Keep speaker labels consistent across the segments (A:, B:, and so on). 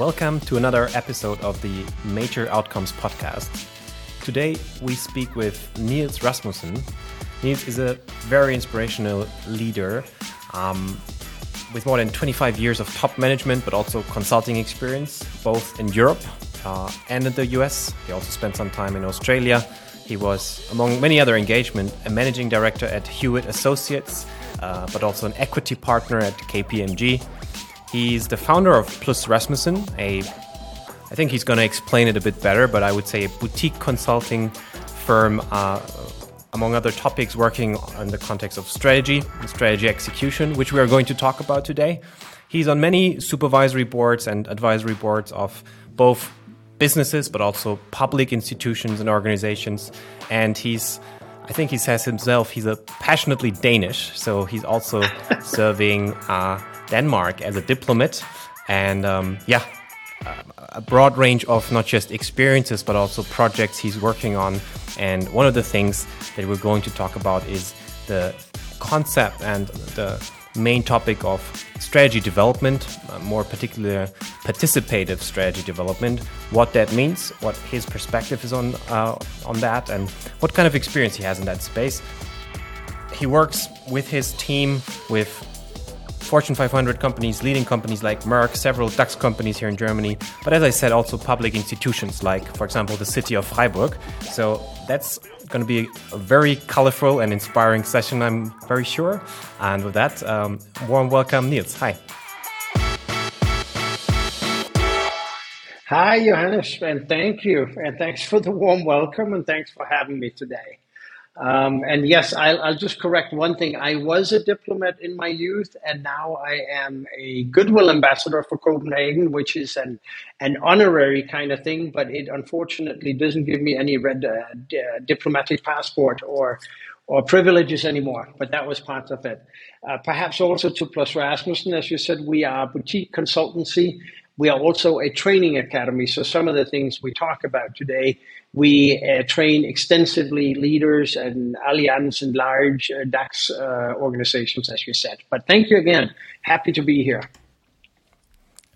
A: Welcome to another episode of the Major Outcomes podcast. Today we speak with Niels Rasmussen. Niels is a very inspirational leader um, with more than 25 years of top management but also consulting experience, both in Europe uh, and in the US. He also spent some time in Australia. He was, among many other engagements, a managing director at Hewitt Associates, uh, but also an equity partner at KPMG. He's the founder of Plus Rasmussen, a I think he's going to explain it a bit better, but I would say a boutique consulting firm, uh, among other topics, working in the context of strategy and strategy execution, which we are going to talk about today. He's on many supervisory boards and advisory boards of both businesses, but also public institutions and organizations. And he's, I think he says himself, he's a passionately Danish. So he's also serving uh, Denmark as a diplomat. And um, yeah, a broad range of not just experiences, but also projects he's working on. And one of the things that we're going to talk about is the concept and the main topic of strategy development, uh, more particular participative strategy development, what that means, what his perspective is on uh, on that, and what kind of experience he has in that space. He works with his team with Fortune 500 companies, leading companies like Merck, several DAX companies here in Germany, but as I said, also public institutions like, for example, the city of Freiburg. So that's going to be a very colorful and inspiring session, I'm very sure. And with that, um, warm welcome, Niels. Hi.
B: Hi, Johannes, and thank you. And thanks for the warm welcome, and thanks for having me today. Um, and yes, I'll, I'll, just correct one thing. I was a diplomat in my youth, and now I am a goodwill ambassador for Copenhagen, which is an an honorary kind of thing, but it unfortunately doesn't give me any red uh, d- uh, diplomatic passport or or privileges anymore. But that was part of it. Uh, perhaps also to Plus Rasmussen, as you said, we are a boutique consultancy. We are also a training academy. So some of the things we talk about today we uh, train extensively leaders and Allianz and large uh, DAX uh, organizations, as you said. But thank you again. Happy to be here.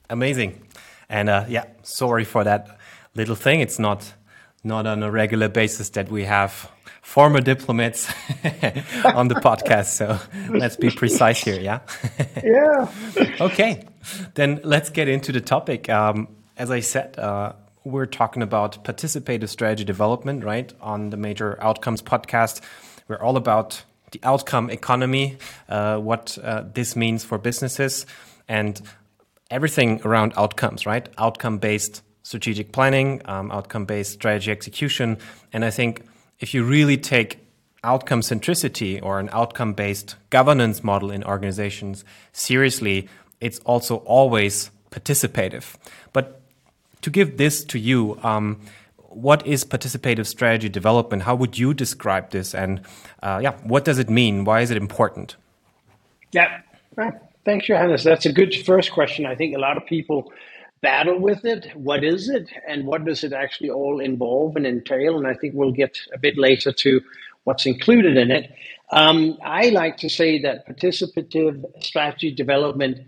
A: Amazing. And uh, yeah, sorry for that little thing. It's not not on a regular basis that we have former diplomats on the podcast. So let's be precise here. Yeah.
B: yeah.
A: okay. Then let's get into the topic. Um, as I said, uh, we're talking about participative strategy development, right? On the Major Outcomes podcast. We're all about the outcome economy, uh, what uh, this means for businesses, and everything around outcomes, right? Outcome based strategic planning, um, outcome based strategy execution. And I think if you really take outcome centricity or an outcome based governance model in organizations seriously, it's also always participative. But to give this to you, um, what is participative strategy development? How would you describe this? And uh, yeah, what does it mean? Why is it important?
B: Yeah, thanks, Johannes. That's a good first question. I think a lot of people battle with it. What is it? And what does it actually all involve and entail? And I think we'll get a bit later to what's included in it. Um, I like to say that participative strategy development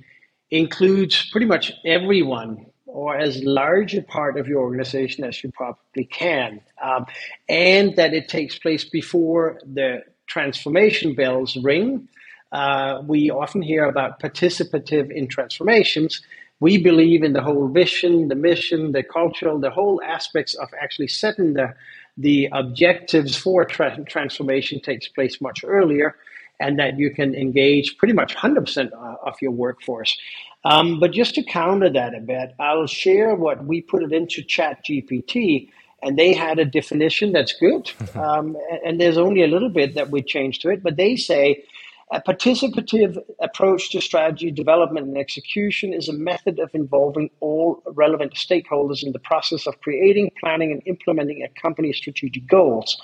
B: includes pretty much everyone or as large a part of your organization as you probably can, um, and that it takes place before the transformation bells ring. Uh, we often hear about participative in transformations. We believe in the whole vision, the mission, the cultural, the whole aspects of actually setting the the objectives for tra- transformation takes place much earlier, and that you can engage pretty much 100% of your workforce. Um, but just to counter that a bit, I'll share what we put it into Chat GPT, and they had a definition that's good. Um, and there's only a little bit that we changed to it, but they say a participative approach to strategy development and execution is a method of involving all relevant stakeholders in the process of creating, planning, and implementing a company's strategic goals.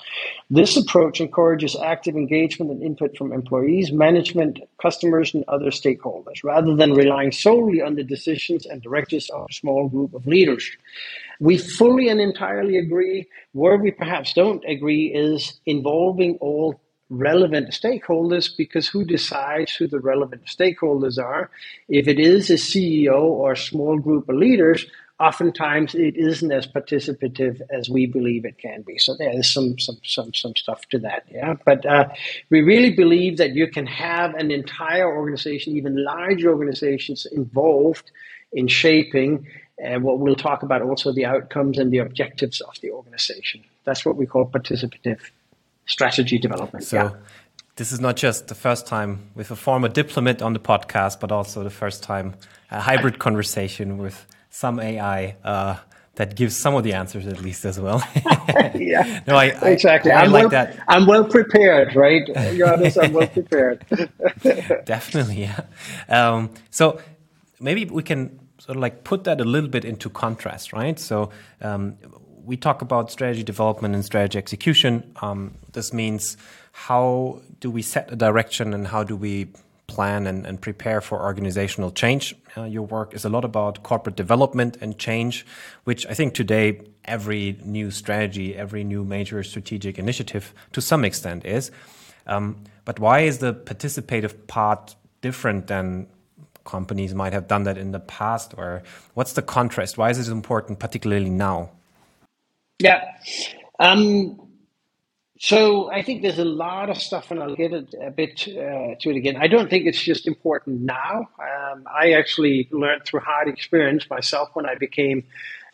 B: This approach encourages active engagement and input from employees, management, customers, and other stakeholders, rather than relying solely on the decisions and directives of a small group of leaders. We fully and entirely agree. Where we perhaps don't agree is involving all relevant stakeholders because who decides who the relevant stakeholders are? If it is a CEO or a small group of leaders, oftentimes it isn't as participative as we believe it can be. So there is some some some some stuff to that. Yeah, but uh, we really believe that you can have an entire organization, even large organizations, involved in shaping uh, what we'll talk about also the outcomes and the objectives of the organization. That's what we call participative strategy development.
A: So. Yeah. This is not just the first time with a former diplomat on the podcast, but also the first time a hybrid conversation with some AI uh, that gives some of the answers at least as well.
B: yeah, no, I, exactly. I, I, I like well, that. I'm well prepared, right? Johannes, I'm well prepared.
A: Definitely, yeah. Um, so maybe we can sort of like put that a little bit into contrast, right? So um, we talk about strategy development and strategy execution. Um, this means how do we set a direction and how do we plan and, and prepare for organizational change. Uh, your work is a lot about corporate development and change, which I think today every new strategy, every new major strategic initiative to some extent is. Um, but why is the participative part different than companies might have done that in the past? Or what's the contrast? Why is it important, particularly now?
B: Yeah. Um, so I think there's a lot of stuff, and I'll get it a bit uh, to it again. I don't think it's just important now. Um, I actually learned through hard experience myself when I became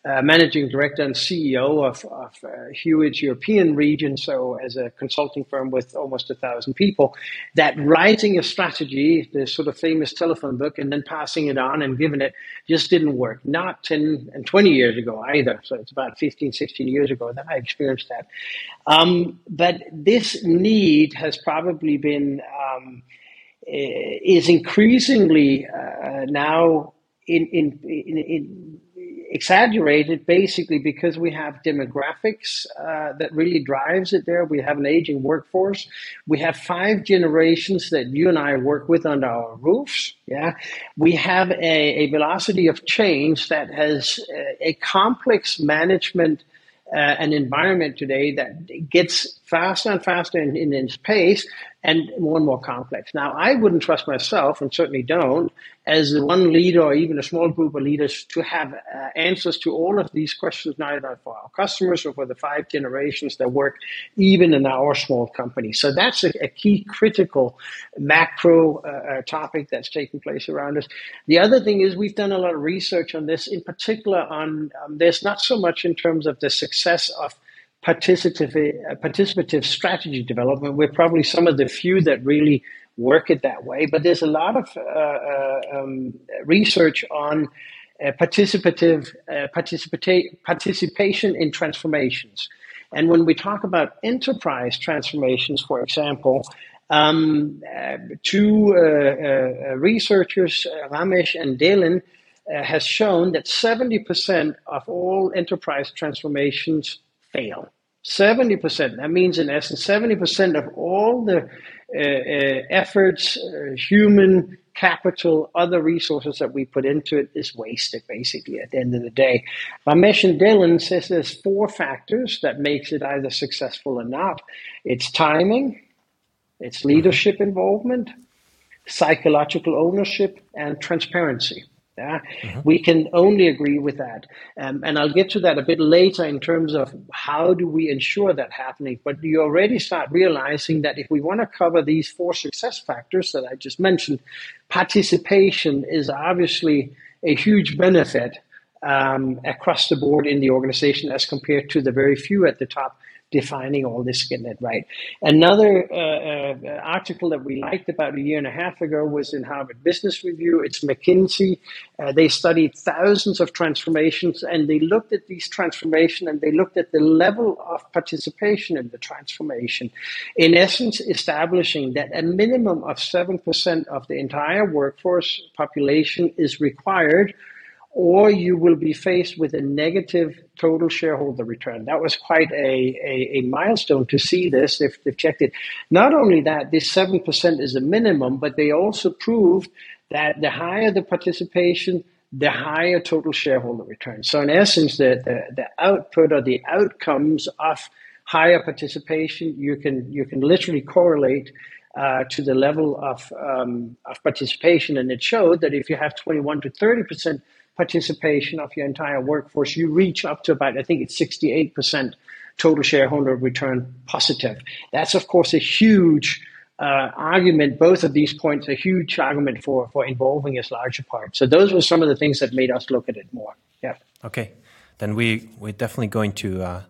B: uh, managing director and CEO of, of uh, Hewitt's European region, so as a consulting firm with almost a thousand people, that writing a strategy, the sort of famous telephone book, and then passing it on and giving it just didn't work. Not 10 and 20 years ago either. So it's about 15, 16 years ago that I experienced that. Um, but this need has probably been, um, is increasingly uh, now in, in, in, in exaggerated basically because we have demographics uh, that really drives it there. We have an aging workforce. We have five generations that you and I work with under our roofs. Yeah, we have a, a velocity of change that has a, a complex management uh, an environment today that gets faster and faster in, in its pace and more and more complex. Now, I wouldn't trust myself, and certainly don't, as one leader or even a small group of leaders to have uh, answers to all of these questions, neither for our customers or for the five generations that work even in our small company. So that's a, a key critical macro uh, uh, topic that's taking place around us. The other thing is we've done a lot of research on this, in particular on um, there's not so much in terms of the success of participative, uh, participative strategy development. We're probably some of the few that really work it that way, but there's a lot of uh, uh um, research on uh, participative uh, participation in transformations. And when we talk about enterprise transformations, for example, um, uh, two researchers, Ramesh and Delin, has shown that 70% of all enterprise transformations fail. 70%, that means in essence, 70% of all the uh, uh, efforts, uh, human capital, other resources that we put into it is wasted basically at the end of the day. Ramesh and Delin says there's four factors that makes it either successful or not. It's timing, it's leadership involvement, psychological ownership, and transparency. Yeah? Mm-hmm. We can only agree with that. Um, and I'll get to that a bit later in terms of how do we ensure that happening. But you already start realizing that if we want to cover these four success factors that I just mentioned, participation is obviously a huge benefit um, across the board in the organization as compared to the very few at the top defining all this, getting it right. Another uh, uh, article that we liked about a year and a half ago was in Harvard Business Review. It's McKinsey. Uh, they studied thousands of transformations and they looked at these transformations and they looked at the level of participation in the transformation. In essence, establishing that a minimum of 7% of the entire workforce population is required or you will be faced with a negative total shareholder return. That was quite a, a, a milestone to see this. They've, they've checked it. Not only that, this 7% is a minimum, but they also proved that the higher the participation, the higher total shareholder return. So, in essence, the, the, the output or the outcomes of higher participation, you can, you can literally correlate uh, to the level of, um, of participation. And it showed that if you have 21 to 30% participation of your entire workforce, you reach up to about, I think it's 68% total shareholder return positive. That's, of course, a huge uh, argument. Both of these points a huge argument for, for involving as larger part. So those were some of the things that made us look at it more. Yeah.
A: Okay. Then we, we're definitely going to uh,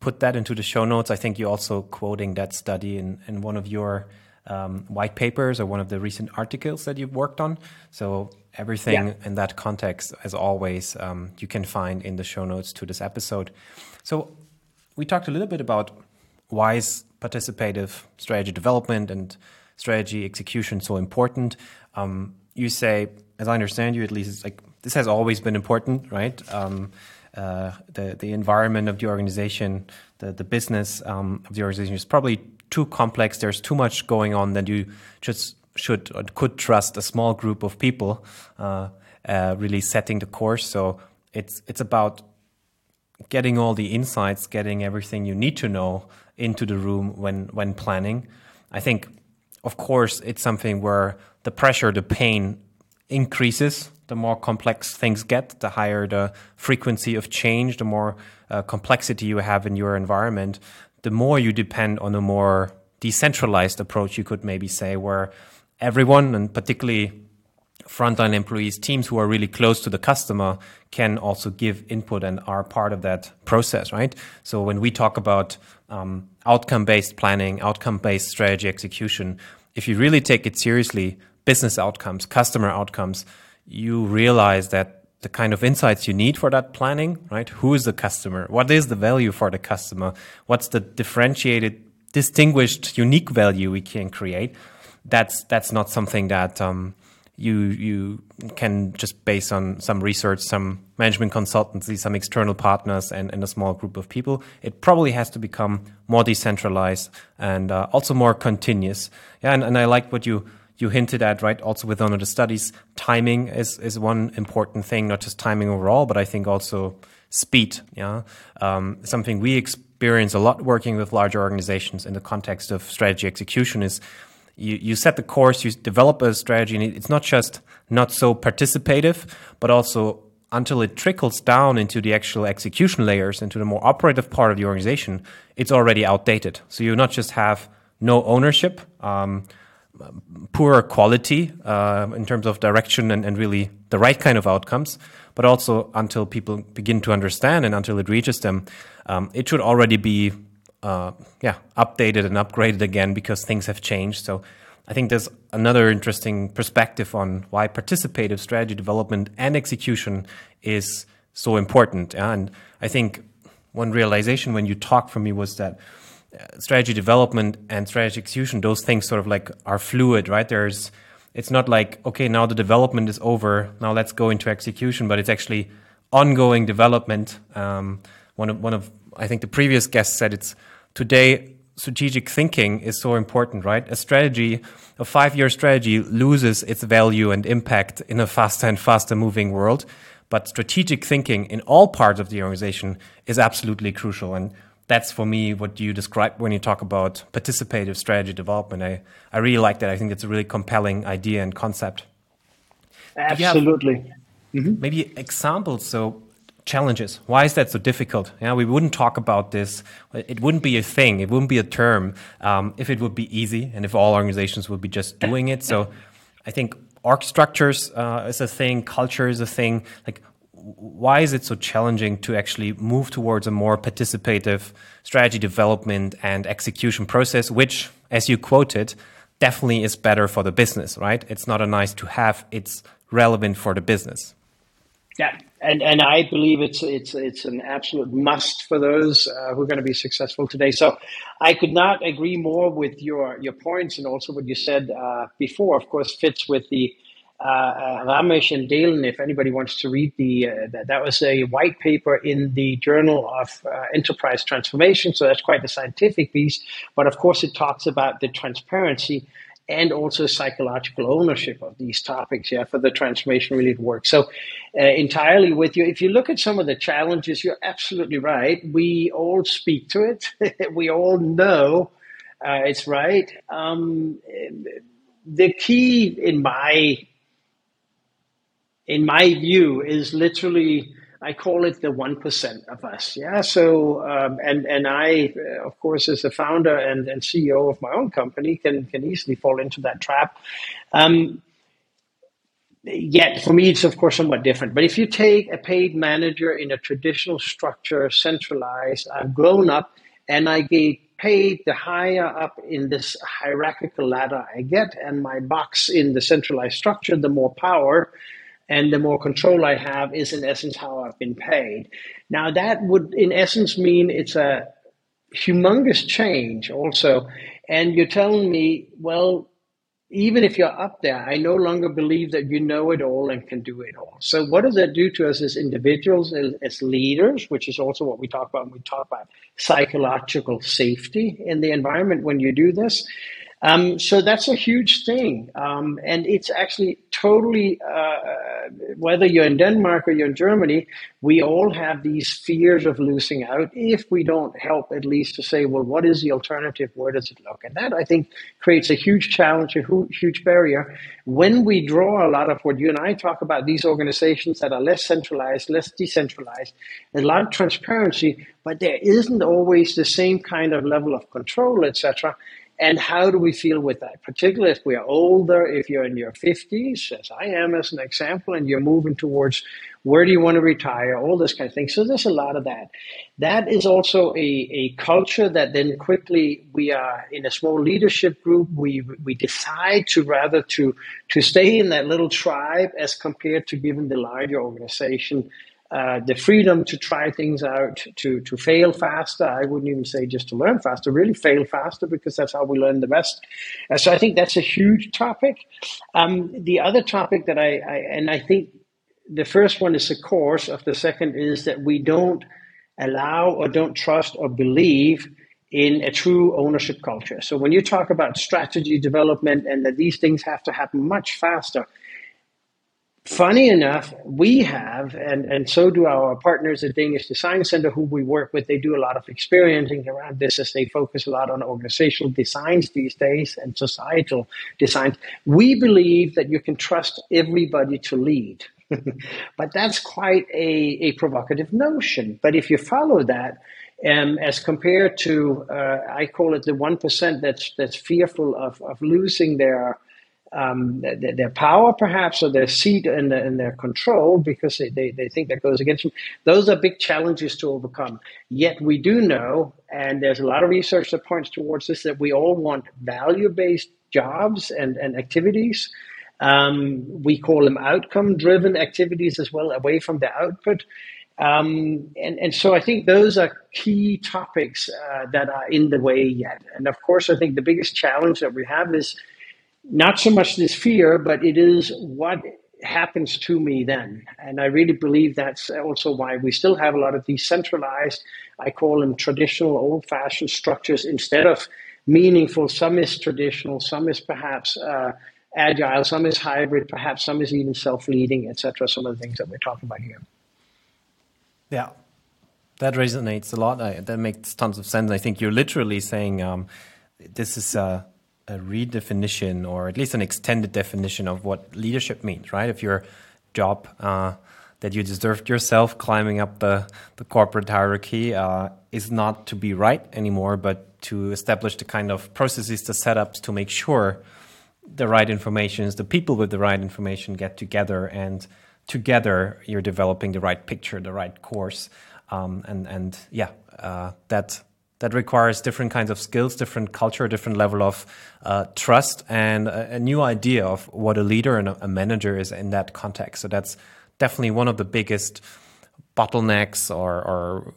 A: put that into the show notes. I think you're also quoting that study in, in one of your um, white papers or one of the recent articles that you've worked on. So everything yeah. in that context, as always, um, you can find in the show notes to this episode. So we talked a little bit about why is participative strategy development and strategy execution so important. Um, you say, as I understand you, at least, like this has always been important, right? Um, uh, the the environment of the organization, the the business um, of the organization is probably too complex. There's too much going on that you just should or could trust a small group of people uh, uh, really setting the course. So it's it's about getting all the insights, getting everything you need to know into the room when when planning. I think, of course, it's something where the pressure, the pain increases the more complex things get, the higher the frequency of change, the more uh, complexity you have in your environment, the more you depend on a more decentralized approach, you could maybe say, where everyone, and particularly frontline employees, teams who are really close to the customer, can also give input and are part of that process, right? So when we talk about um, outcome based planning, outcome based strategy execution, if you really take it seriously, business outcomes, customer outcomes, you realize that the kind of insights you need for that planning, right? Who is the customer? What is the value for the customer? What's the differentiated, distinguished, unique value we can create? That's that's not something that um, you you can just base on some research, some management consultancy, some external partners, and, and a small group of people. It probably has to become more decentralized and uh, also more continuous. Yeah, and, and I like what you you hinted at, right? Also with one of the studies, timing is, is one important thing, not just timing overall, but I think also speed. Yeah. Um, something we experience a lot working with larger organizations in the context of strategy execution is you, you set the course, you develop a strategy, and it's not just not so participative, but also until it trickles down into the actual execution layers, into the more operative part of the organization, it's already outdated. So you not just have no ownership, um, poor quality uh, in terms of direction and, and really the right kind of outcomes, but also until people begin to understand and until it reaches them, um, it should already be uh, yeah updated and upgraded again because things have changed. So I think there's another interesting perspective on why participative strategy development and execution is so important. And I think one realization when you talked for me was that strategy development and strategy execution, those things sort of like are fluid, right? There's, it's not like, okay, now the development is over, now let's go into execution, but it's actually ongoing development. Um, one of, one of, I think the previous guest said it's today strategic thinking is so important, right? A strategy, a five year strategy loses its value and impact in a faster and faster moving world. But strategic thinking in all parts of the organization is absolutely crucial. And that's for me what you describe when you talk about participative strategy development. I, I really like that. I think it's a really compelling idea and concept.
B: Absolutely.
A: Mm-hmm. Maybe examples. So challenges. Why is that so difficult? Yeah, we wouldn't talk about this. It wouldn't be a thing. It wouldn't be a term um, if it would be easy and if all organizations would be just doing it. So I think org structures uh, is a thing. Culture is a thing. Like why is it so challenging to actually move towards a more participative strategy development and execution process, which, as you quoted, definitely is better for the business, right? It's not a nice to have, it's relevant for the business.
B: Yeah, and and I believe it's it's it's an absolute must for those uh, who are going to be successful today. So, I could not agree more with your your points and also what you said uh, before. Of course, fits with the uh, Ramesh and Dalen, if anybody wants to read the, uh, that, that was a white paper in the Journal of uh, Enterprise Transformation. So that's quite a scientific piece. But of course, it talks about the transparency and also psychological ownership of these topics yeah for the transformation really to work so uh, entirely with you if you look at some of the challenges you're absolutely right we all speak to it we all know uh, it's right um, the key in my in my view, is literally I call it the one percent of us. Yeah. So um, and and I, uh, of course, as the founder and, and CEO of my own company, can can easily fall into that trap. Um, yet for me, it's of course somewhat different. But if you take a paid manager in a traditional structure, centralized, I've grown up and I get paid the higher up in this hierarchical ladder I get, and my box in the centralized structure, the more power and the more control I have is in essence how I've been paid. Now that would in essence mean it's a humongous change also. And you're telling me, well, even if you're up there, I no longer believe that you know it all and can do it all. So, what does that do to us as individuals, as, as, leaders, which is also what we talk about when we talk about psychological safety in the environment when you do this? Um, so that's a huge thing. Um, and it's actually totally, uh, whether you're in Denmark or you're in Germany, we all have these fears of losing out if we don't help at least to say, well, what is the alternative? Where does it look? And that I think creates a huge challenge, a huge barrier. When we draw a lot of what you and I talk about, these organizations that are less centralized, less decentralized, a lot of transparency, but there isn't always the same kind of level of control, etc. And how do we feel with that? Particularly if we are older, if you're in your 50s, as I am as an example, and you're moving towards where do you want to retire, all this kind of thing. So there's a lot of that. That is also a, a culture that then quickly we are in a small leadership group. We, we decide to rather to, to stay in that little tribe as compared to giving the larger organization uh, the freedom to try things out, to to fail faster. I wouldn't even say just to learn faster, really fail faster because that's how we learn the best. Uh, so I think that's a huge topic. Um, the other topic that I, I and I think the first one is the course of the second is that we don't allow or don't trust or believe in a true ownership culture. So when you talk about strategy development and that these things have to happen much faster, funny enough, we have, and, and so do our partners at Danish Design Center, who we work with. They do a lot of experiencing around this as they focus a lot on organizational designs these days and societal designs. We believe that you can trust everybody to lead. but that's quite a, a provocative notion. But if you follow that, um, as compared to, uh, I call it the 1% that's, that's fearful of, of losing their um, their, their, power, perhaps, or their seat and, and their control, because they, they, they think that goes against them. Those are big challenges to overcome. Yet we do know, and there's a lot of research that points towards this, that we all want value based jobs and, and activities. Um, we call them outcome driven activities as well, away from the output. Um, and, and so I think those are key topics uh, that are in the way yet. And of course, I think the biggest challenge that we have is not so much this fear, but it is what happens to me then. And I really believe that's also why we still have a lot of decentralized, I call them traditional, old fashioned structures instead of meaningful. Some is traditional, some is perhaps uh, agile, some is hybrid, perhaps some is even self leading, etc. Some of the things that we're talking about here.
A: Yeah. That resonates a lot. I, that makes tons of sense. I think you're literally saying um, this is uh, a redefinition or at least an extended definition of what leadership means, right? If your job uh, that you deserved yourself climbing up the, the corporate hierarchy uh, is not to be right anymore, but to establish the kind of processes, the setups to make sure the right information, is the people with the right information get together and together you're developing the right picture, the right course. Um, and, and yeah, uh, that that requires different kinds of skills, different culture, different level of uh, trust, and a, a, new idea of what a leader and a, manager is in that context. So that's definitely one of the biggest bottlenecks or, or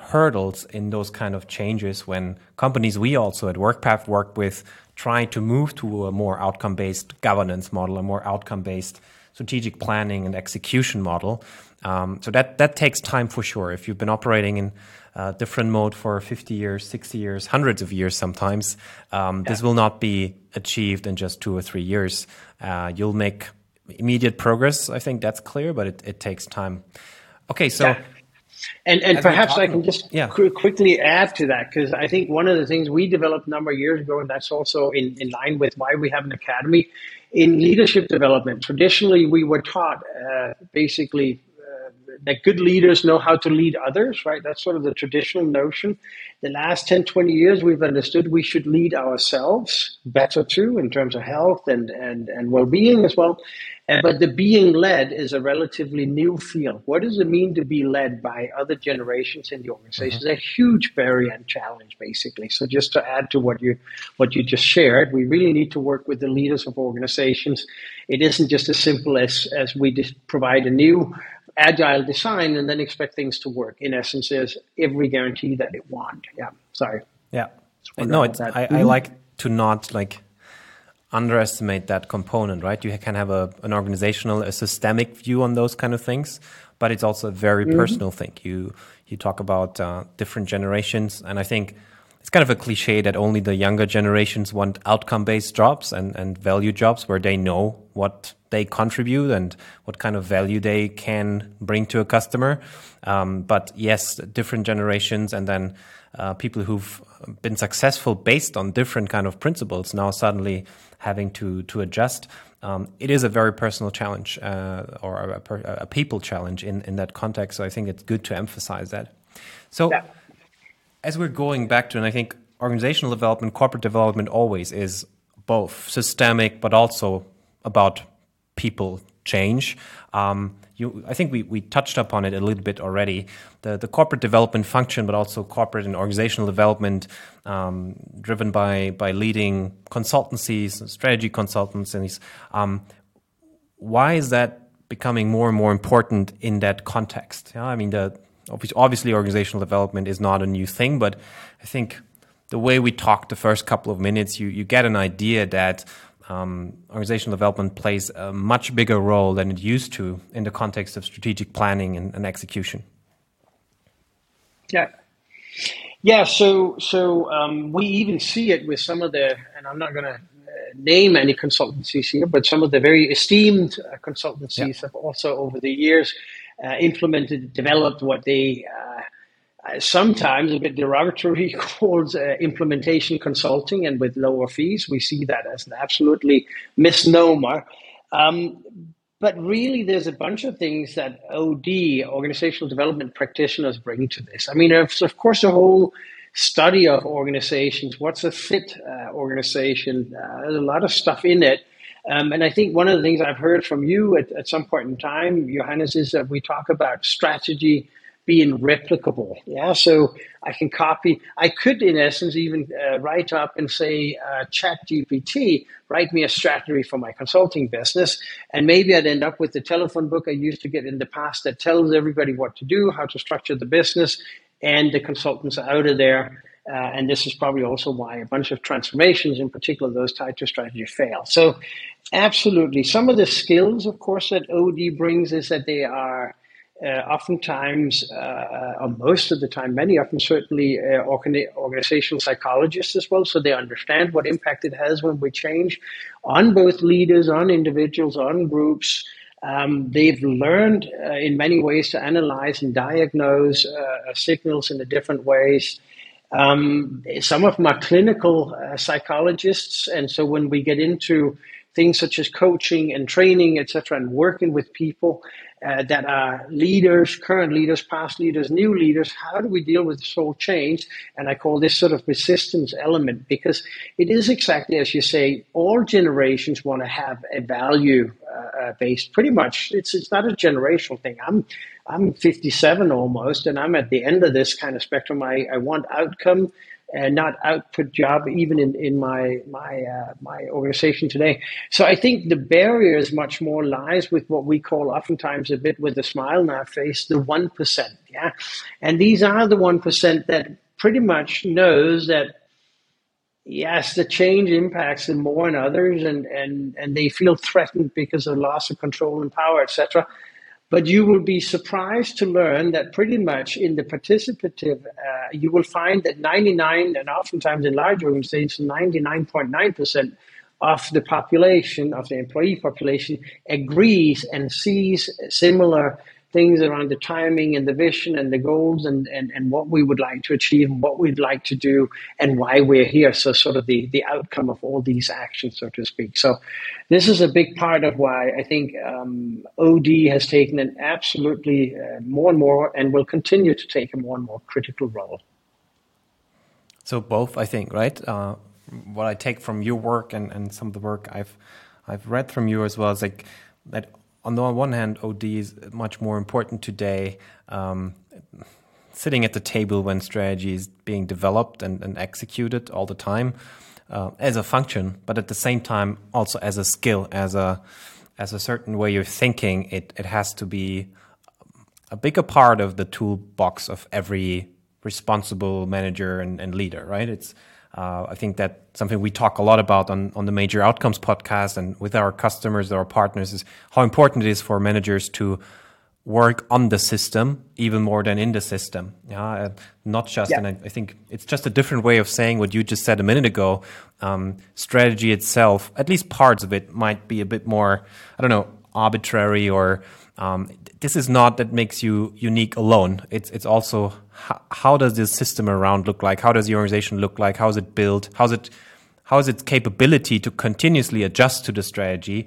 A: hurdles in those kind of changes when companies we also at WorkPath work with try to move to a more outcome based governance model, a more outcome based strategic planning and execution model. Um, so that that takes time for sure. If you've been operating in uh, different mode for 50 years, 60 years, hundreds of years sometimes. Um, yeah. This will not be achieved in just two or three years. Uh, you'll make immediate progress. I think that's clear, but it, it takes time. Okay, so. Yeah.
B: And, and perhaps I can just yeah. qu- quickly add to that because I think one of the things we developed a number of years ago, and that's also in, in line with why we have an academy in leadership development. Traditionally, we were taught uh, basically that good leaders know how to lead others, right? That's sort of the traditional notion. The last 10, 20 years, we've understood we should lead ourselves better too in terms of health and, and, and well being as well. Uh, but the being led is a relatively new field. What does it mean to be led by other generations in the organization? Mm-hmm. It's a huge barrier and challenge, basically. So just to add to what you what you just shared, we really need to work with the leaders of organizations. It isn't just as simple as as we just provide a new agile design and then expect things to work. In essence, there's every guarantee that they want. Yeah. Sorry.
A: Yeah. No, it's, I, mm-hmm. I like to not like underestimate that component, right? You can have a, an organizational, a systemic view on those kind of things, but it's also a very mm-hmm. personal thing. You you talk about uh, different generations, and I think it's kind of a cliche that only the younger generations want outcome based jobs and, and value jobs where they know what they contribute and what kind of value they can bring to a customer. Um, but yes, different generations and then uh, people who've been successful based on different kind of principles now suddenly having to to adjust. Um, it is a very personal challenge uh, or a, a, people challenge in, in that context. So I think it's good to emphasize that. So. Yeah as we're going back to, and I think organizational development, corporate development always is both systemic, but also about people change. Um, you, I think we, we touched upon it a little bit already. The, the corporate development function, but also corporate and organizational development, um, driven by by leading consultancies, and strategy consultancies. Um, why is that becoming more and more important in that context? Yeah, I mean the obviously organizational development is not a new thing, but I think the way we talked the first couple of minutes, you, you get an idea that um, organizational development plays a much bigger role than it used to in the context of strategic planning and, and execution.
B: Yeah. Yeah, so so um, we even see it with some of the, and I'm not going to uh, name any consultancies here, but some of the very esteemed uh, consultancies yeah. have also over the years uh, implemented, developed what they uh, uh, sometimes a bit derogatory called uh, implementation consulting, and with lower fees, we see that as an absolutely misnomer. Um, but really, there's a bunch of things that OD, organizational development practitioners, bring to this. I mean, of course a whole study of organizations. What's a fit uh, organization? Uh, there's a lot of stuff in it. Um, and I think one of the things I've heard from you at, at some point in time, Johannes, is that we talk about strategy being replicable. Yeah, so I can copy. I could, in essence, even uh, write up and say, uh, "Chat GPT, write me a strategy for my consulting business," and maybe I'd end up with the telephone book I used to get in the past that tells everybody what to do, how to structure the business, and the consultants are out of there uh, and this is probably also why a bunch of transformations, in particular those tied to strategy, fail. So, absolutely. Some of the skills, of course, that OD brings is that they are oftentimes, uh, or most of the time, many of them certainly uh, organizational psychologists as well. So they understand what impact it has when we change on both leaders, on individuals, on groups. Um, they've learned uh, in many ways to analyze and diagnose uh, signals in the different ways. Um, some of my clinical uh, psychologists, and so when we get into things such as coaching and training, etc., and working with people uh, that are leaders, current leaders, past leaders, new leaders, how do we deal with whole change? And I call this sort of resistance element because it is exactly as you say. All generations want to have a value uh, uh based. Pretty much, it's it's not a generational thing. I'm I'm 57 almost, and I'm at the end of this kind of spectrum. I, I want outcome and not output job, even in, in my my uh, my organization today. So I think the barrier is much more lies with what we call oftentimes a bit with a smile on our face, the one percent. Yeah, and these are the one percent that pretty much knows that yes, the change impacts them more than others, and and and they feel threatened because of loss of control and power, etc. But you will be surprised to learn that pretty much in the participative, uh, you will find that 99 and oftentimes in large organizations, 99.9% of the population, of the employee population, agrees and sees similar things around the timing and the vision and the goals and, and, and what we would like to achieve and what we'd like to do and why we're here. So sort of the, the outcome of all these actions, so to speak. So this is a big part of why I think um, OD has taken an absolutely uh, more and more and will continue to take a more and more critical role.
A: So both, I think, right? Uh, what I take from your work and, and some of the work I've I've read from you as well is like that on the one hand, OD is much more important today. Um, sitting at the table when strategy is being developed and, and executed all the time uh, as a function, but at the same time also as a skill, as a as a certain way of thinking. It it has to be a bigger part of the toolbox of every responsible manager and, and leader. Right? It's uh, I think that something we talk a lot about on, on the Major Outcomes podcast and with our customers, our partners, is how important it is for managers to work on the system even more than in the system. Yeah, uh, not just, yeah. and I, I, think it's just a different way of saying what you just said a minute ago. Um, strategy itself, at least parts of it, might be a bit more, I don't know, arbitrary or um, this is not that makes you unique alone. It's it's also how, how does this system around look like? How does the organization look like? How is it built? How's it how is its capability to continuously adjust to the strategy?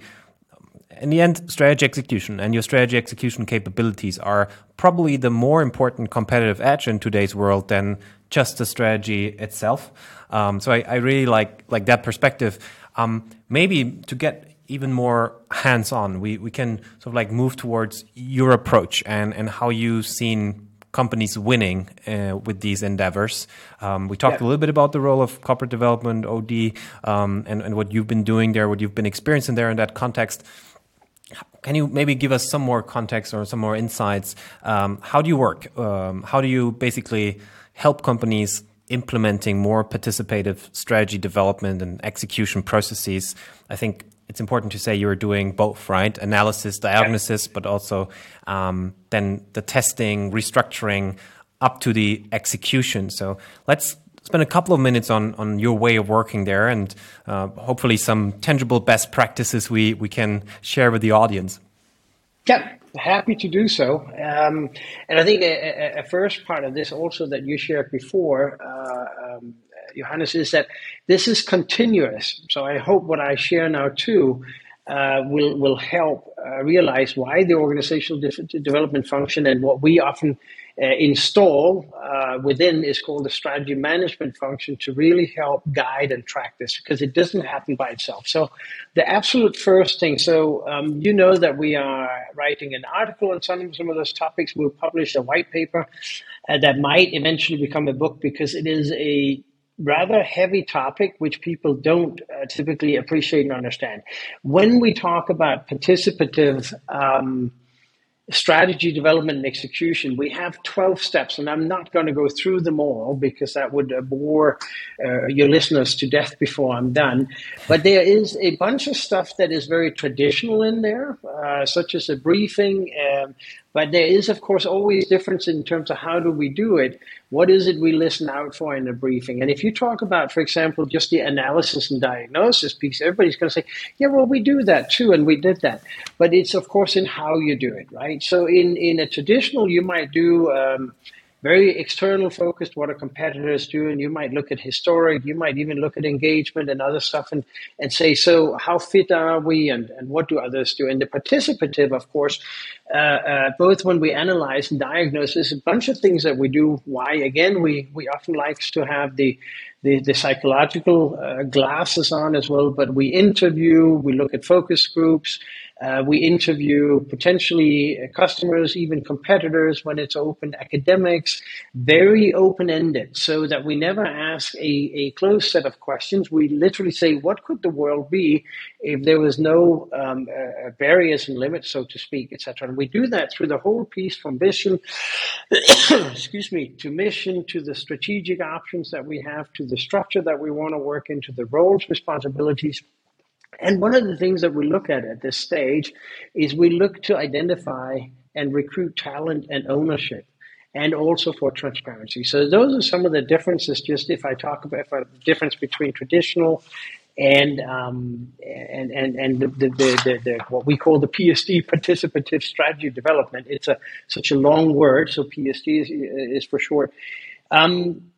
A: In the end, strategy execution and your strategy execution capabilities are probably the more important competitive edge in today's world than just the strategy itself. Um, so I, I, really like like that perspective. Um, maybe to get even more hands-on, we we can sort of like move towards your approach and and how you've seen companies winning uh, with these endeavors. Um, we talked yeah. a little bit about the role of corporate development, OD, um, and, and what you've been doing there, what you've been experiencing there in that context. Can you maybe give us some more context or some more insights? Um, how do you work? Um, how do you basically help companies implementing more participative strategy development and execution processes? I think it's important to say you're doing both, right? Analysis, diagnosis, but also um, then the testing, restructuring up to the execution. So let's spend a couple of minutes on, on your way of working there and uh, hopefully some tangible best practices we, we can share with the audience.
B: Yeah, happy to do so. Um, and I think a, a, first part of this also that you shared before, uh, um, Johannes, is that this is continuous. So I hope what I share now too uh, will will help uh, realize why the organizational de- development function and what we often uh, install uh, within is called the strategy management function to really help guide and track this because it doesn't happen by itself. So the absolute first thing. So um, you know that we are writing an article on some some of those topics. We'll publish a white paper uh, that might eventually become a book because it is a rather heavy topic which people don't uh, typically appreciate and understand. When we talk about participative um, strategy development and execution, we have 12 steps, and I'm not going to go through them all because that would bore uh, your listeners to death before I'm done. But there is a bunch of stuff that is very traditional in there, uh, such as a briefing, um, but there is, of course, always difference in terms of how do we do it. What is it we listen out for in a briefing? And if you talk about, for example, just the analysis and diagnosis piece, everybody's going to say, yeah, well, we do that too, and we did that. But it's, of course, in how you do it, right? So in, in a traditional, you might do um, very external focused what a competitor is doing. You might look at historic, you might even look at engagement and other stuff and, and say, so how fit are we and, and what do others do? And the participative, of course, uh, uh, both when we analyze and diagnose, there's a bunch of things that we do. Why, again, we, we often like to have the, the, the psychological uh, glasses on as well, but we interview, we look at focus groups, uh, we interview potentially customers, even competitors when it's open, academics, very open ended, so that we never ask a, a closed set of questions. We literally say, what could the world be if there was no um, uh, barriers and limits, so to speak, etc. And we do that through the whole piece from vision, excuse me, to mission, to the strategic options that we have, to the structure that we want to work into, the roles, responsibilities and one of the things that we look at at this stage is we look to identify and recruit talent and ownership and also for transparency. So those are some of the differences. Just if I talk about the difference between traditional and um, and and and the, the, the, the, what we call the PSD participative strategy development. It's a such a long word, so PSD is, is for short. Um,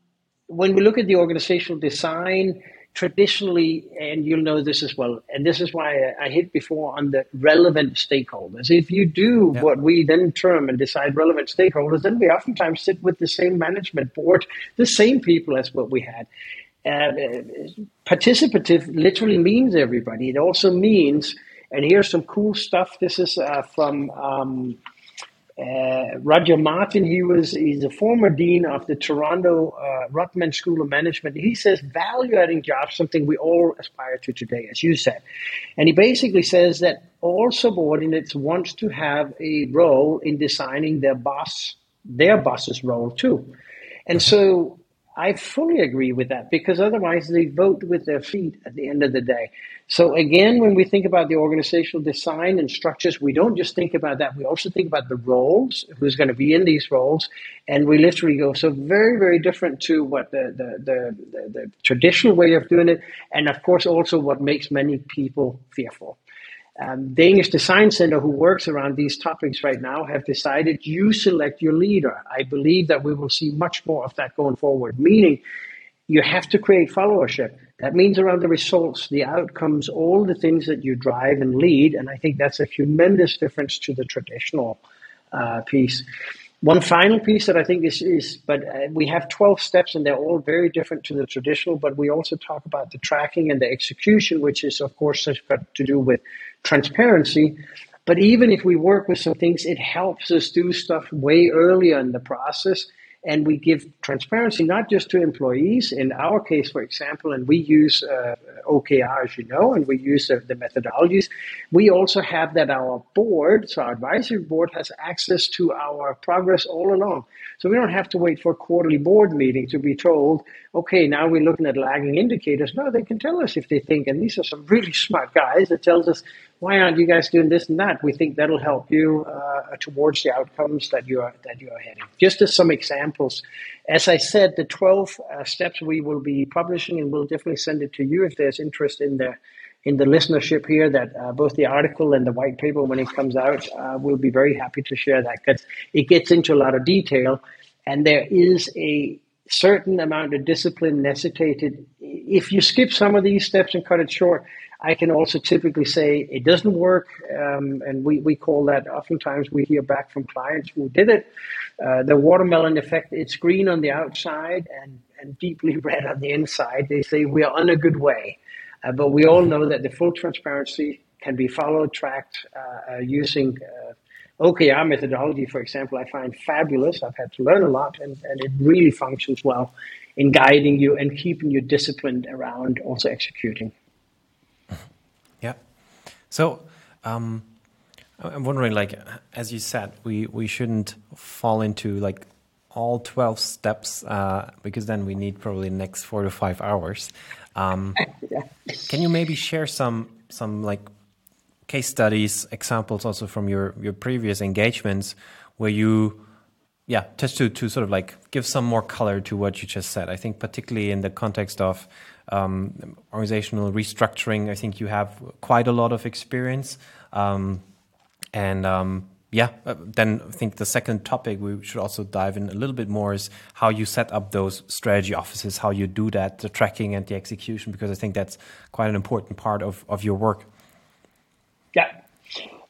B: when we look at the organizational design, traditionally, and you'll know this as well, and this is why I hit before on the relevant stakeholders. If you do yeah. what we then term and decide relevant stakeholders, then we oftentimes sit with the same management board, the same people as what we had. Uh, participative literally means everybody. It also means, and here's some cool stuff. This is uh, from um, uh, Roger Martin. He was he's a former dean of the Toronto uh, Rotman School of Management. He says value-adding jobs something we all aspire to today, as you said, and he basically says that all subordinates wants to have a role in designing their boss their boss's role too. And so I fully agree with that because otherwise they vote with their feet at the end of the day. So again, when we think about the organizational design and structures, we don't just think about that. We also think about the roles, who's going to be in these roles, and we literally go so very, very different to what the the, the, the, the traditional way of doing it, and of course also what makes many people fearful um, Danish Design Center, who works around these topics right now, have decided you select your leader. I believe that we will see much more of that going forward, meaning you have to create followership. That means around the results, the outcomes, all the things that you drive and lead. And I think that's a tremendous difference to the traditional uh, piece. One final piece that I think is, is but uh, we have 12 steps and they're all very different to the traditional, but we also talk about the tracking and the execution, which is, of course, got to do with transparency. But even if we work with some things, it helps us do stuff way earlier in the process and we give transparency not just to employees. In our case, for example, and we use uh, OKR, as you know, and we use uh, the methodologies. We also have that our board, so our advisory board, has access to our progress all along. So we don't have to wait for a quarterly board meeting to be told, okay, now we're looking at lagging indicators. No, they can tell us if they think, and these are some really smart guys that tells us why aren't you guys doing this and that? We think that'll help you uh, towards the outcomes that you are that you are heading. Just as some examples, as I said, the twelve uh, steps we will be publishing, and we'll definitely send it to you if there's interest in the in the listenership here. That uh, both the article and the white paper, when it comes out, uh, we'll be very happy to share that because it gets into a lot of detail, and there is a certain amount of discipline necessitated. If you skip some of these steps and cut it short, I can also typically say it doesn't work, um, and we, we call that oftentimes we hear back from clients who did it. Uh, the watermelon effect, it's green on the outside and, and deeply red on the inside. They say we are on a good way. Uh, but we all know that the full transparency can be followed, tracked uh, uh using uh, OKR methodology, for example, I find fabulous. I've had to learn a lot, and, and it really functions well in guiding you and keeping you disciplined around also executing.
A: So, um, I'm wondering, like, as you said, we, we shouldn't fall into like all 12 steps uh, because then we need probably the next four to five hours. Um, yeah. Can you maybe share some some like case studies, examples also from your your previous engagements where you, yeah, just to to sort of like give some more color to what you just said. I think particularly in the context of um, organizational restructuring. I think you have quite a lot of experience. Um, and um, yeah, uh, then I think the second topic we should also dive in a little bit more is how you set up those strategy offices, how you do that, the tracking and the execution, because I think that's quite an important part of, of your work.
B: Yeah.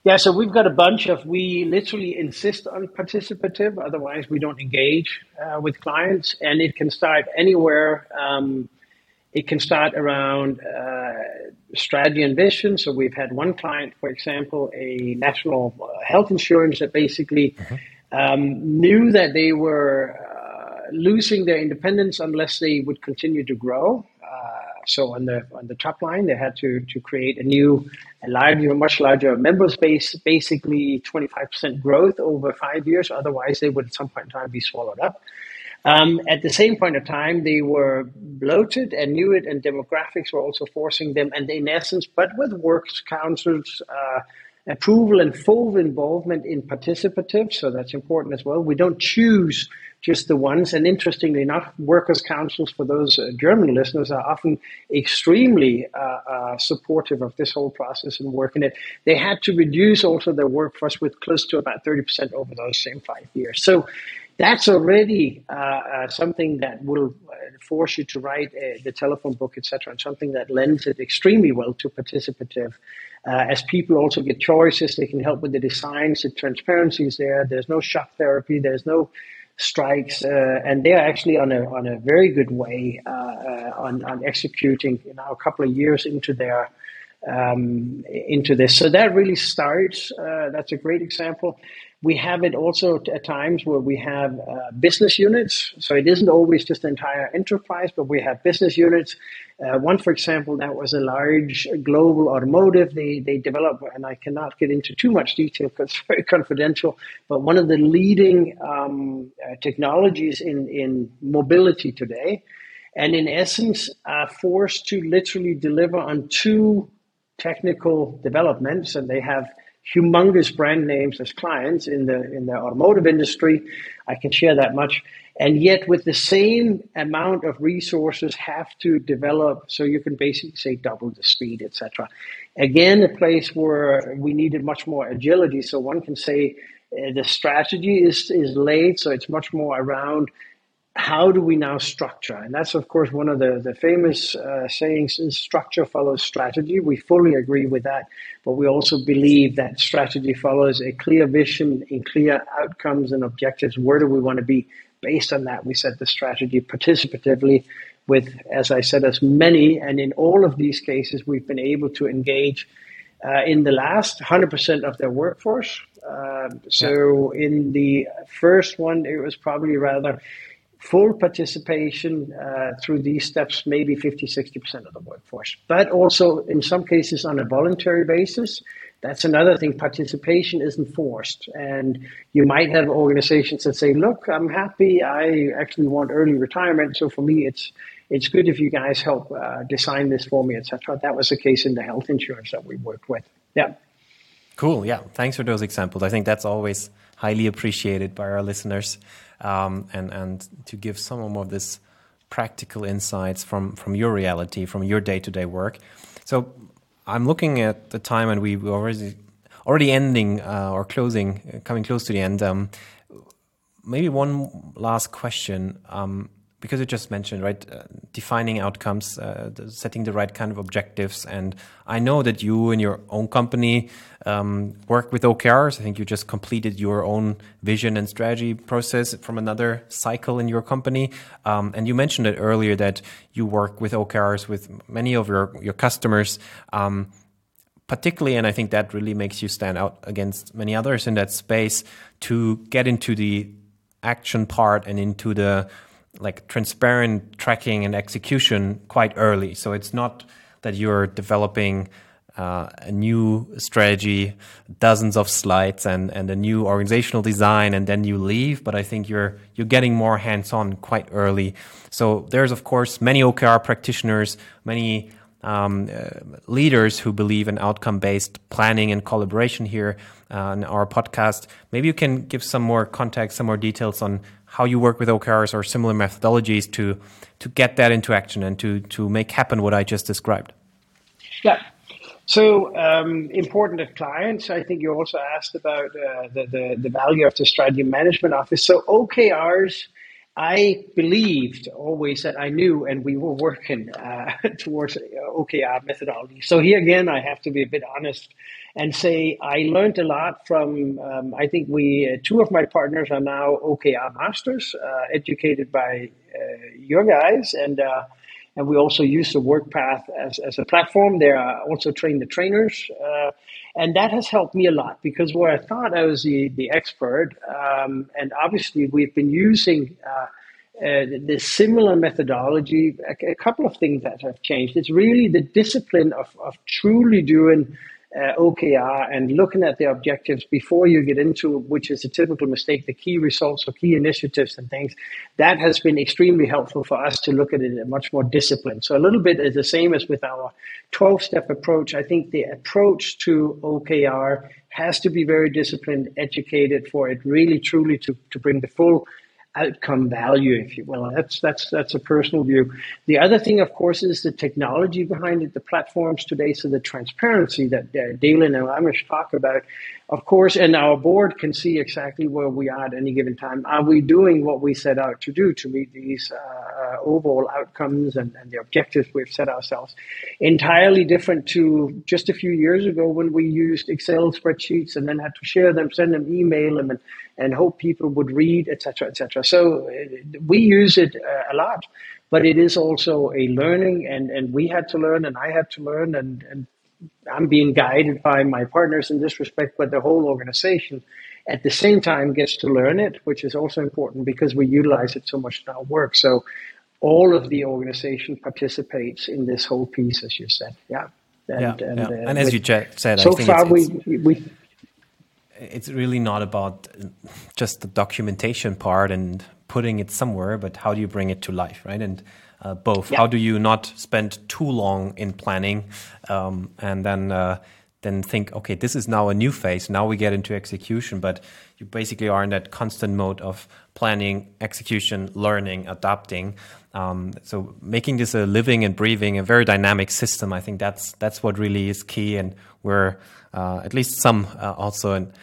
B: Yeah, so we've got a bunch of, we literally insist on participative, otherwise, we don't engage uh, with clients, and it can start anywhere. Um, it can start around uh, strategy and vision. So we've had one client, for example, a national uh, health insurance that basically mm-hmm. um, knew that they were uh, losing their independence unless they would continue to grow. Uh, so on the on the top line, they had to to create a new, a larger, much larger member base, basically 25% growth over five years. Otherwise, they would at some point in time be swallowed up. Um, at the same point of time, they were bloated and knew it, and demographics were also forcing them. And in essence, but with works councils uh, approval and full involvement in participative, so that's important as well. We don't choose just the ones. And interestingly enough, workers' councils for those uh, German listeners are often extremely uh, uh, supportive of this whole process and working it. They had to reduce also their workforce with close to about 30% over those same five years. So that's already uh, uh, something that will uh, force you to write the telephone book, etc., and something that lends it extremely well to participative. as people also get choices, they can help with the designs. The transparency is there. There's no shock therapy. There's no strikes, uh, and they are actually on a on a very good way uh, uh, on on executing you now a couple of years into their um, into this. So that really starts. that's a great example. We have it also at times where we have uh, business units. So it isn't always just the entire enterprise, but we have business units. Uh, one, for example, that was a large global automotive. They they develop, and I cannot get into too much detail because it's very confidential. But one of the leading um, uh, technologies in in mobility today, and in essence, are forced to literally deliver on two technical developments, and they have humongous brand names as clients in the in the automotive industry. I can share that much. And yet, with the same amount of resources, have to develop so you can basically say double the speed, etc. Again, a place where we needed much more agility. So one can say uh, the strategy is is laid, so it's much more around how do we now structure? And that's, of course, one of the, the famous uh, sayings is structure follows strategy. We fully agree with that, but we also believe that strategy follows a clear vision and clear outcomes and objectives. Where do we want to be? Based on that, we set the strategy participatively with, as I said, as many. And in all of these cases, we've been able to engage uh, in the last 100% of their workforce. Uh, so yeah. in the first one, it was probably rather full participation uh, through these steps, maybe 50, 60% of the workforce. But also, in some cases, on a voluntary basis. That's another thing. Participation isn't forced. And you might have organizations that say, look, I'm happy. I actually want early retirement. So for me, it's it's good if you guys help uh, design this for me, etc. That was the case in the health insurance that we worked with. Yeah.
A: Cool. Yeah. Thanks for those examples. I think that's always highly appreciated by our listeners um, and and to give some of this practical insights from from your reality, from your day to day work. So I'm looking at the time, and we already already ending uh, or closing, uh, coming close to the end. Um, maybe one last question. Um, because you just mentioned right uh, defining outcomes uh, setting the right kind of objectives. And i know that you in your own company um, work with okrs i think you just completed your own vision and strategy process from another cycle in your company. Um, and you mentioned it earlier that you work with okrs with many of your, your customers um, particularly and i think that really makes you stand out against many others in that space to get into the action part and into the like transparent tracking and execution quite early. So it's not that you're developing uh, a new strategy, dozens of slides, and and a new organizational design, and then you leave. But I think you're you're getting more hands on quite early. So there's of course many OKR practitioners, many um, uh, leaders who believe in outcome based planning and collaboration here uh, on our podcast. Maybe you can give some more context, some more details on how you work with OKRs or similar methodologies to to get that into action and to to make happen what I just described.
B: Yeah. So um, important to clients. I think you also asked about uh, the, the, the value of the strategy management office. So OKRs, I believed always that I knew, and we were working uh, towards OKR methodology. So here again, I have to be a bit honest and say I learned a lot from. Um, I think we uh, two of my partners are now OKR masters, uh, educated by uh, your guys, and uh, and we also use the WorkPath as as a platform. They are also train the trainers, uh, and that has helped me a lot because where I thought I was the the expert, um, and obviously we've been using. Uh, the similar methodology, a, a, couple of things that have changed. It's really the discipline of, of truly doing uh, OKR and looking at the objectives before you get into which is a typical mistake, the key results or key initiatives and things. That has been extremely helpful for us to look at it much more disciplined. So a little bit is the same as with our 12 step approach. I think the approach to OKR has to be very disciplined, educated for it really truly to, to bring the full outcome value, if you will. That's that's that's a personal view. The other thing, of course, is the technology behind it, the platforms today, so the transparency that uh, Dalen and Amish talk about of course, and our board can see exactly where we are at any given time. Are we doing what we set out to do to meet these uh, uh, overall outcomes and, and, the objectives we've set ourselves? Entirely different to just a few years ago when we used Excel spreadsheets and then had to share them, send them, email them, and, and hope people would read, etc., etc. So uh, we use it uh, a lot, but it is also a learning, and, and we had to learn, and I had to learn, and, and I'm being guided by my partners in this respect, but the whole organization at the same time gets to learn it, which is also important because we utilize it so much in our work. So all of the organization participates in this whole piece, as you said. Yeah.
A: And, yeah, and, yeah. Uh, and as you said,
B: so far
A: it's,
B: we, we
A: it's really not about just the documentation part and putting it somewhere, but how do you bring it to life, right? And uh, both. Yeah. How do you not spend too long in planning um, and then uh, then think, okay, this is now a new phase. Now we get into execution, but you basically are in that constant mode of planning, execution, learning, adapting. Um, so making this a living and breathing, a very dynamic system. I think that's that's what really is key, and where uh, at least some uh, also and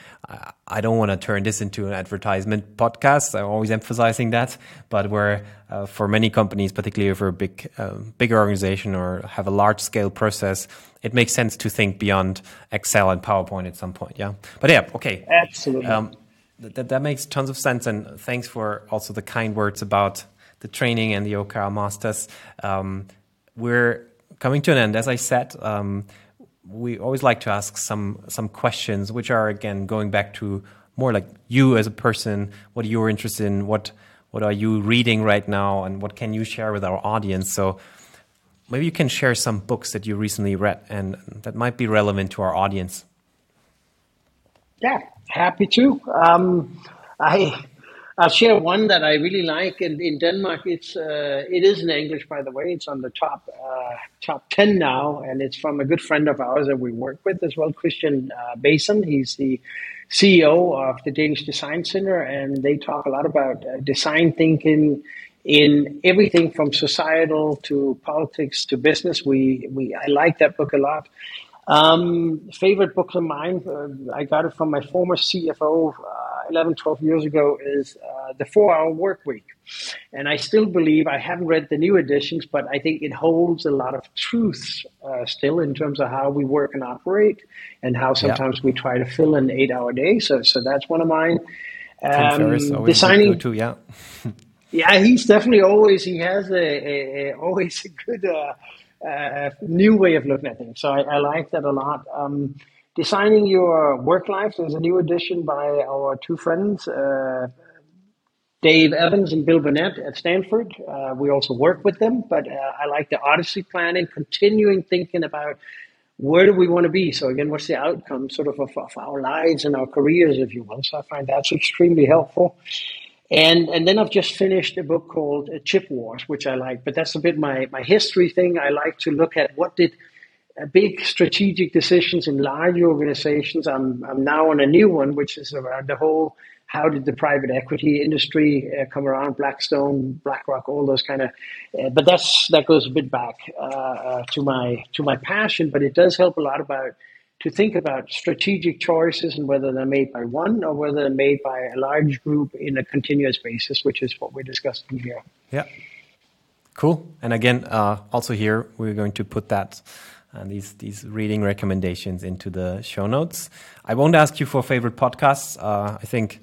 A: I don't want to turn this into an advertisement podcast. I'm always emphasizing that, but where uh, for many companies, particularly for a big, uh, bigger organization or have a large scale process, it makes sense to think beyond Excel and PowerPoint at some point. Yeah, but yeah, okay,
B: absolutely. Um,
A: that that makes tons of sense, and thanks for also the kind words about the training and the OKR masters. Um, we're coming to an end, as I said. Um, we always like to ask some some questions, which are again going back to more like you as a person, what you're interested in, what what are you reading right now, and what can you share with our audience. So maybe you can share some books that you recently read and that might be relevant to our audience.
B: Yeah, happy to. Um, I I'll share one that I really like in, in Denmark. It's uh, it is in English, by the way. It's on the top uh, top ten now, and it's from a good friend of ours that we work with as well, Christian uh, Bason. He's the CEO of the Danish Design Center, and they talk a lot about uh, design thinking in everything from societal to politics to business. We we I like that book a lot. Um, favorite book of mine, uh, I got it from my former CFO uh, 11, 12 years ago, is uh, The Four Hour Work Week. And I still believe, I haven't read the new editions, but I think it holds a lot of truths uh, still in terms of how we work and operate and how sometimes yeah. we try to fill an eight hour day. So, so that's one of mine.
A: Um, designing, too, yeah.
B: yeah, he's definitely always, he has a, a, a always a good, uh, a new way of looking at things. So I, I like that a lot. Um, designing your work life. There's a new edition by our two friends, uh, Dave Evans and Bill Burnett at Stanford. Uh, we also work with them, but uh, I like the Odyssey planning, continuing thinking about where do we want to be. So again, what's the outcome sort of of, of our lives and our careers, if you will. So I find that's extremely helpful. And and then I've just finished a book called uh, Chip Wars, which I like. But that's a bit my my history thing. I like to look at what did big strategic decisions in large organizations. I'm I'm now on a new one, which is around the whole how did the private equity industry uh, come around, Blackstone, BlackRock, all those kind of. Uh, but that's that goes a bit back uh, uh, to my to my passion. But it does help a lot about to think about strategic choices and whether they're made by one or whether they're made by a large group in a continuous basis, which is what we're discussing here.
A: Yeah. Cool. And again, uh, also here, we're going to put that and uh, these these reading recommendations into the show notes. I won't ask you for favorite podcasts. Uh, I think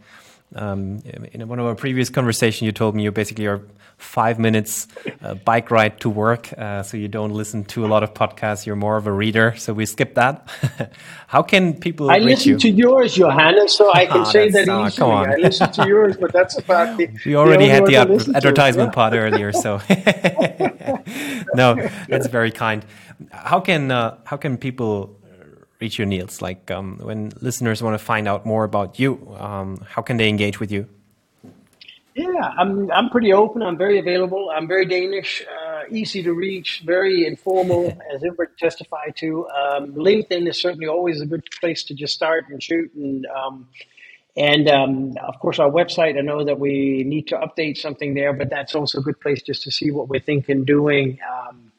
A: um, in one of our previous conversations, you told me you basically are five minutes uh, bike ride to work, uh, so you don't listen to a lot of podcasts. You're more of a reader, so we skip that. How can people?
B: I listen
A: you?
B: to yours, Johannes, so I can oh, say that oh, easily. I listen to yours, but that's about the.
A: We already the had the ad- advertisement to. part earlier, so no, that's very kind. How can uh, how can people reach you, Niels? Like um, when listeners want to find out more about you, um, how can they engage with you?
B: Yeah, I'm I'm pretty open. I'm very available. I'm very Danish, uh, easy to reach, very informal, as Imbert testified to. Um, LinkedIn is certainly always a good place to just start and shoot. And um, and um, of course, our website. I know that we need to update something there, but that's also a good place just to see what we're thinking, doing. Um,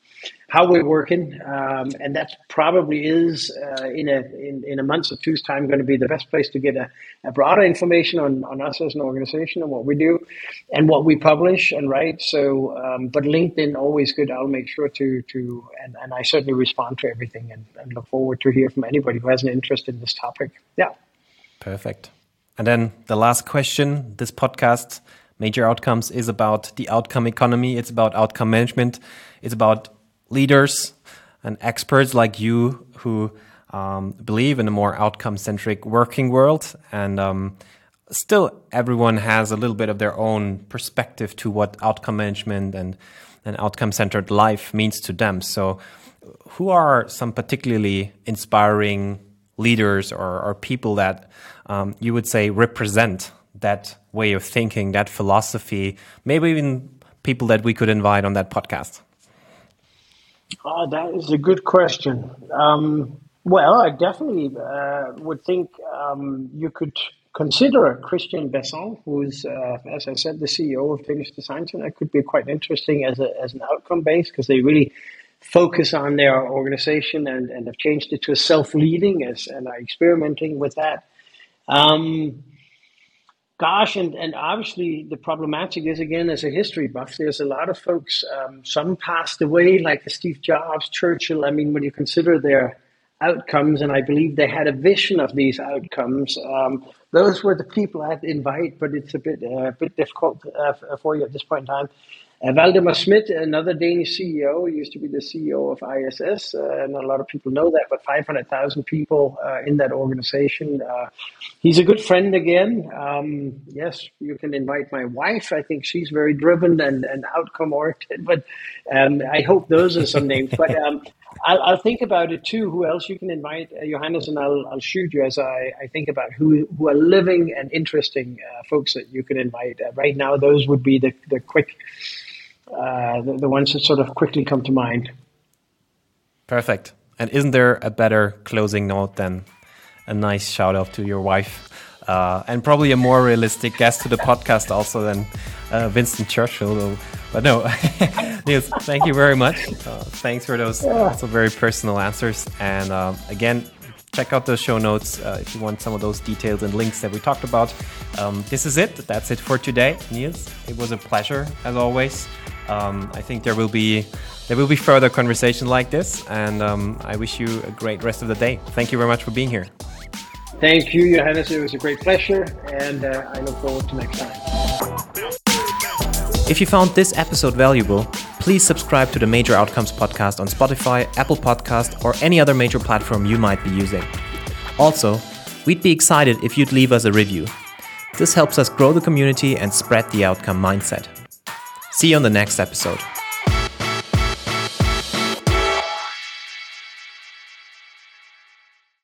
B: how we're working, um, and that probably is uh, in a in, in a month or two's time going to be the best place to get a, a, broader information on, on us as an organization and what we do, and what we publish and write. So, um, but LinkedIn always good. I'll make sure to to and, and I certainly respond to everything and, and look forward to hear from anybody who has an interest in this topic. Yeah,
A: perfect. And then the last question: This podcast. Major Outcomes is about the outcome economy. It's about outcome management. It's about leaders and experts like you who um, believe in a more outcome centric working world. And um, still, everyone has a little bit of their own perspective to what outcome management and an outcome centered life means to them. So, who are some particularly inspiring leaders or, or people that um, you would say represent that way of thinking, that philosophy, maybe even people that we could invite on that podcast?
B: Oh, that is a good question. Um, well, I definitely uh, would think um, you could consider Christian Bason, who's, uh, as I said, the CEO of Finnish Design Center. It could be quite interesting as, a, as an outcome base because they really focus on their organization and, and have changed it to a self-leading as, and are experimenting with that. Um, Gosh, and, and obviously the problematic is again as a history buff, there's a lot of folks, um, some passed away, like Steve Jobs, Churchill. I mean, when you consider their outcomes, and I believe they had a vision of these outcomes, um, those were the people I'd invite, but it's a bit uh, a bit difficult uh, for you at this point in time. Uh, Waldemar Schmidt, another Danish CEO, used to be the CEO of ISS. Uh, not a lot of people know that, but 500,000 people uh, in that organization. Uh, he's a good friend again. Um, yes, you can invite my wife. I think she's very driven and, and outcome oriented, but um, I hope those are some names. But um, I'll, I'll, think about it too. Who else you can invite, uh, Johannes, and I'll, I'll shoot you as I, I think about who, who are living and interesting uh, folks that you can invite. right now, those would be the, the quick uh, the, the ones that sort of quickly come to mind.
A: Perfect. And isn't there a better closing note than a nice shout out to your wife? Uh, and probably a more realistic guest to the podcast also than uh, Winston Churchill. But no, Niels, thank you very much. Uh, thanks for those also very personal answers. And um, again, check out those show notes uh, if you want some of those details and links that we talked about. Um, this is it. That's it for today, Niels. It was a pleasure as always. Um, I think there will be there will be further conversation like this, and um, I wish you a great rest of the day. Thank you very much for being here.
B: Thank you, Johannes. It was a great pleasure, and uh, I look forward to next time.
A: If you found this episode valuable, please subscribe to the Major Outcomes podcast on Spotify, Apple Podcast, or any other major platform you might be using. Also, we'd be excited if you'd leave us a review. This helps us grow the community and spread the outcome mindset. See you on the next episode.